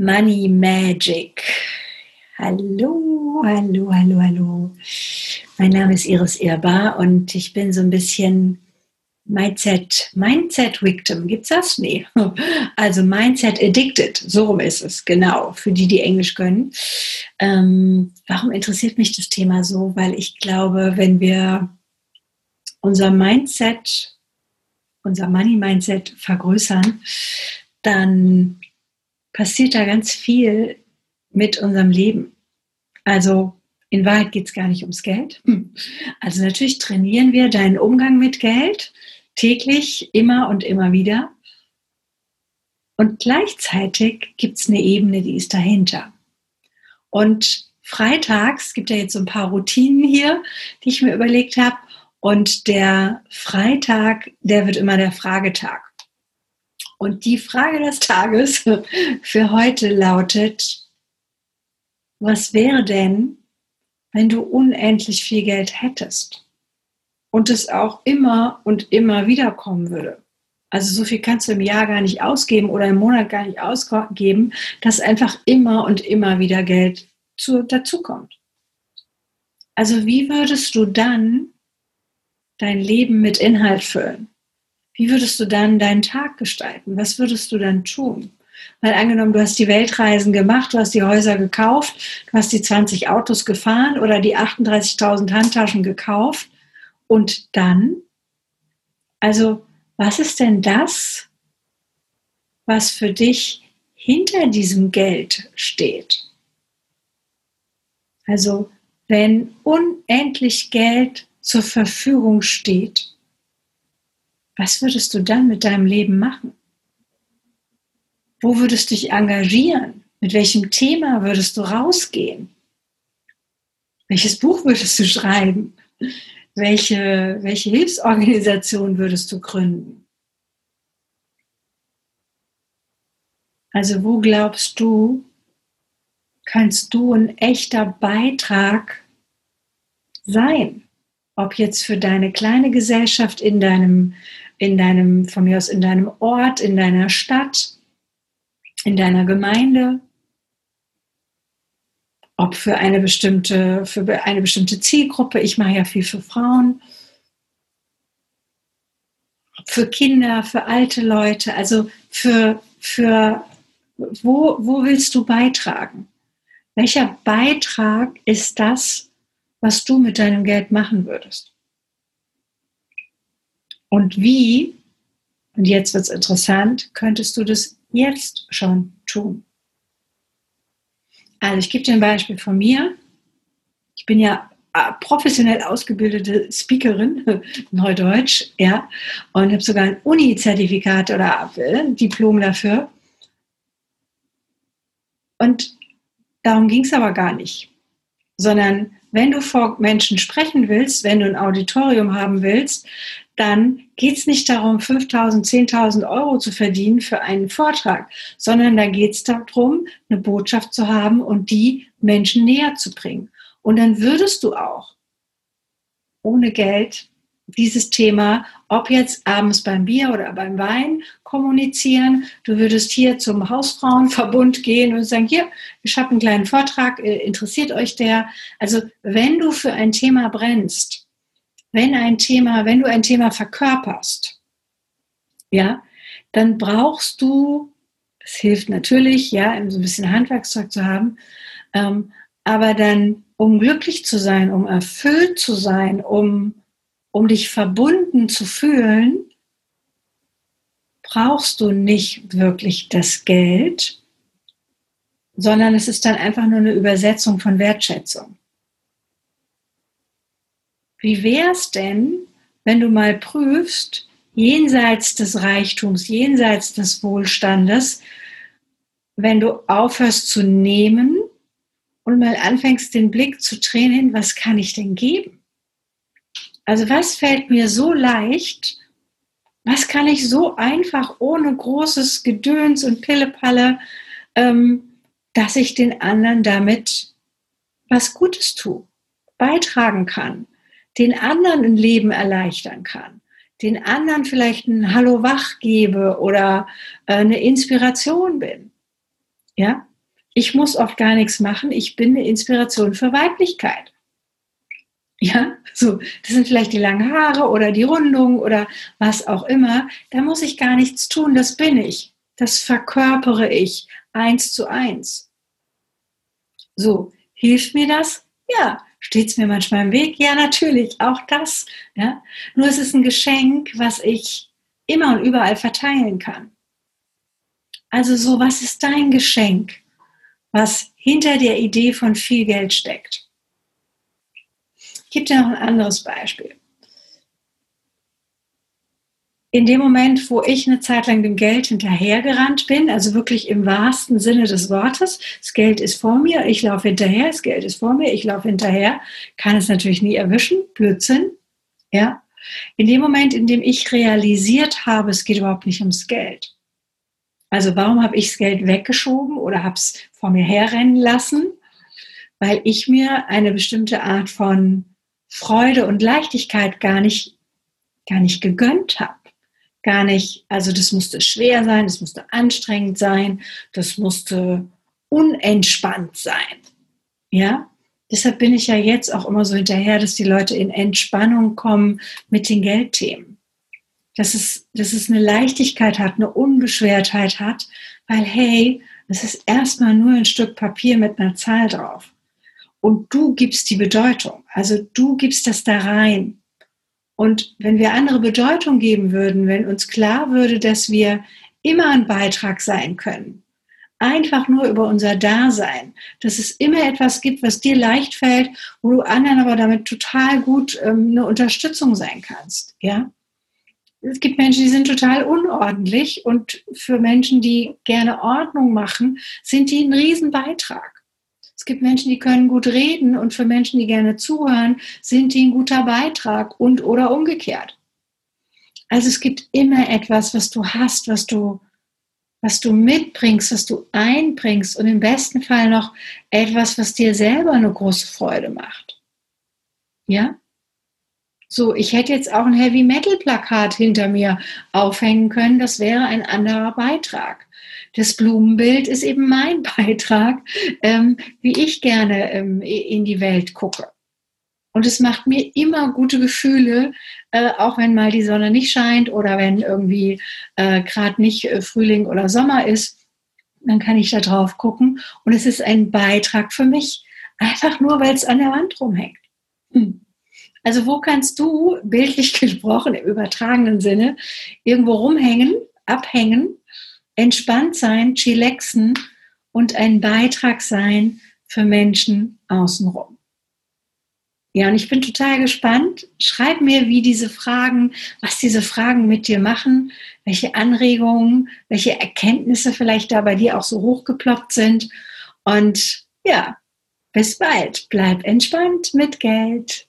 Money Magic. Hallo, hallo, hallo, hallo. Mein Name ist Iris Ehrbar und ich bin so ein bisschen Mindset, Mindset Victim. Gibt's das? Nee. Also Mindset Addicted. So rum ist es. Genau. Für die, die Englisch können. Ähm, warum interessiert mich das Thema so? Weil ich glaube, wenn wir unser Mindset, unser Money Mindset vergrößern, dann passiert da ganz viel mit unserem Leben. Also in Wahrheit geht es gar nicht ums Geld. Also natürlich trainieren wir deinen Umgang mit Geld täglich, immer und immer wieder. Und gleichzeitig gibt es eine Ebene, die ist dahinter. Und freitags gibt ja jetzt so ein paar Routinen hier, die ich mir überlegt habe. Und der Freitag, der wird immer der Fragetag. Und die Frage des Tages für heute lautet, was wäre denn, wenn du unendlich viel Geld hättest und es auch immer und immer wieder kommen würde? Also so viel kannst du im Jahr gar nicht ausgeben oder im Monat gar nicht ausgeben, dass einfach immer und immer wieder Geld zu, dazukommt. Also wie würdest du dann dein Leben mit Inhalt füllen? Wie würdest du dann deinen Tag gestalten? Was würdest du dann tun? Weil angenommen, du hast die Weltreisen gemacht, du hast die Häuser gekauft, du hast die 20 Autos gefahren oder die 38.000 Handtaschen gekauft und dann, also was ist denn das, was für dich hinter diesem Geld steht? Also wenn unendlich Geld zur Verfügung steht, was würdest du dann mit deinem Leben machen? Wo würdest du dich engagieren? Mit welchem Thema würdest du rausgehen? Welches Buch würdest du schreiben? Welche, welche Hilfsorganisation würdest du gründen? Also wo glaubst du, kannst du ein echter Beitrag sein? Ob jetzt für deine kleine Gesellschaft in deinem in deinem, von mir aus in deinem Ort, in deiner Stadt, in deiner Gemeinde, ob für eine bestimmte, für eine bestimmte Zielgruppe, ich mache ja viel für Frauen, für Kinder, für alte Leute, also für, für wo, wo willst du beitragen? Welcher Beitrag ist das, was du mit deinem Geld machen würdest? Und wie, und jetzt wird es interessant, könntest du das jetzt schon tun? Also ich gebe dir ein Beispiel von mir. Ich bin ja äh, professionell ausgebildete Speakerin, Neudeutsch, ja, und habe sogar ein Uni-Zertifikat oder ein Diplom dafür. Und darum ging es aber gar nicht, sondern wenn du vor Menschen sprechen willst, wenn du ein Auditorium haben willst, dann geht es nicht darum, 5.000, 10.000 Euro zu verdienen für einen Vortrag, sondern da geht es darum, eine Botschaft zu haben und die Menschen näher zu bringen. Und dann würdest du auch ohne Geld dieses Thema, ob jetzt abends beim Bier oder beim Wein kommunizieren. Du würdest hier zum Hausfrauenverbund gehen und sagen, hier, ich habe einen kleinen Vortrag, äh, interessiert euch der? Also wenn du für ein Thema brennst, wenn ein Thema, wenn du ein Thema verkörperst, ja, dann brauchst du, es hilft natürlich, ja, so ein bisschen Handwerkszeug zu haben, ähm, aber dann, um glücklich zu sein, um erfüllt zu sein, um, um dich verbunden zu fühlen, brauchst du nicht wirklich das Geld, sondern es ist dann einfach nur eine Übersetzung von Wertschätzung. Wie wäre es denn, wenn du mal prüfst, jenseits des Reichtums, jenseits des Wohlstandes, wenn du aufhörst zu nehmen und mal anfängst, den Blick zu drehen, was kann ich denn geben? Also was fällt mir so leicht? Was kann ich so einfach ohne großes Gedöns und Pillepalle, ähm, dass ich den anderen damit was Gutes tue, beitragen kann? den anderen ein Leben erleichtern kann, den anderen vielleicht ein Hallo wach gebe oder äh, eine Inspiration bin. Ja? Ich muss oft gar nichts machen. Ich bin eine Inspiration für Weiblichkeit. Ja, so, das sind vielleicht die langen Haare oder die Rundung oder was auch immer. Da muss ich gar nichts tun. Das bin ich. Das verkörpere ich eins zu eins. So, hilft mir das? Ja. Steht es mir manchmal im Weg? Ja, natürlich, auch das. Ja? Nur es ist ein Geschenk, was ich immer und überall verteilen kann. Also so, was ist dein Geschenk, was hinter der Idee von viel Geld steckt? Ich gebe dir noch ein anderes Beispiel. In dem Moment, wo ich eine Zeit lang dem Geld hinterhergerannt bin, also wirklich im wahrsten Sinne des Wortes, das Geld ist vor mir, ich laufe hinterher, das Geld ist vor mir, ich laufe hinterher, kann es natürlich nie erwischen, Blödsinn, ja. In dem Moment, in dem ich realisiert habe, es geht überhaupt nicht ums Geld, also warum habe ich das Geld weggeschoben oder habe es vor mir herrennen lassen? Weil ich mir eine bestimmte Art von Freude und Leichtigkeit gar nicht, gar nicht gegönnt habe. Gar nicht, also das musste schwer sein, das musste anstrengend sein, das musste unentspannt sein. Ja, deshalb bin ich ja jetzt auch immer so hinterher, dass die Leute in Entspannung kommen mit den Geldthemen dass es, dass es eine Leichtigkeit hat, eine Unbeschwertheit hat, weil hey, es ist erstmal nur ein Stück Papier mit einer Zahl drauf. Und du gibst die Bedeutung, also du gibst das da rein. Und wenn wir andere Bedeutung geben würden, wenn uns klar würde, dass wir immer ein Beitrag sein können, einfach nur über unser Dasein, dass es immer etwas gibt, was dir leicht fällt, wo du anderen aber damit total gut ähm, eine Unterstützung sein kannst, ja, es gibt Menschen, die sind total unordentlich und für Menschen, die gerne Ordnung machen, sind die ein Riesenbeitrag. Es gibt Menschen, die können gut reden und für Menschen, die gerne zuhören, sind die ein guter Beitrag und oder umgekehrt. Also es gibt immer etwas, was du hast, was du, was du mitbringst, was du einbringst und im besten Fall noch etwas, was dir selber eine große Freude macht. Ja? So, ich hätte jetzt auch ein Heavy Metal Plakat hinter mir aufhängen können. Das wäre ein anderer Beitrag. Das Blumenbild ist eben mein Beitrag, ähm, wie ich gerne ähm, in die Welt gucke. Und es macht mir immer gute Gefühle, äh, auch wenn mal die Sonne nicht scheint oder wenn irgendwie äh, gerade nicht äh, Frühling oder Sommer ist. Dann kann ich da drauf gucken und es ist ein Beitrag für mich, einfach nur, weil es an der Wand rumhängt. Hm. Also wo kannst du, bildlich gesprochen, im übertragenen Sinne, irgendwo rumhängen, abhängen, entspannt sein, chillaxen und ein Beitrag sein für Menschen außenrum? Ja, und ich bin total gespannt. Schreib mir, wie diese Fragen, was diese Fragen mit dir machen, welche Anregungen, welche Erkenntnisse vielleicht da bei dir auch so hochgeploppt sind. Und ja, bis bald. Bleib entspannt mit Geld.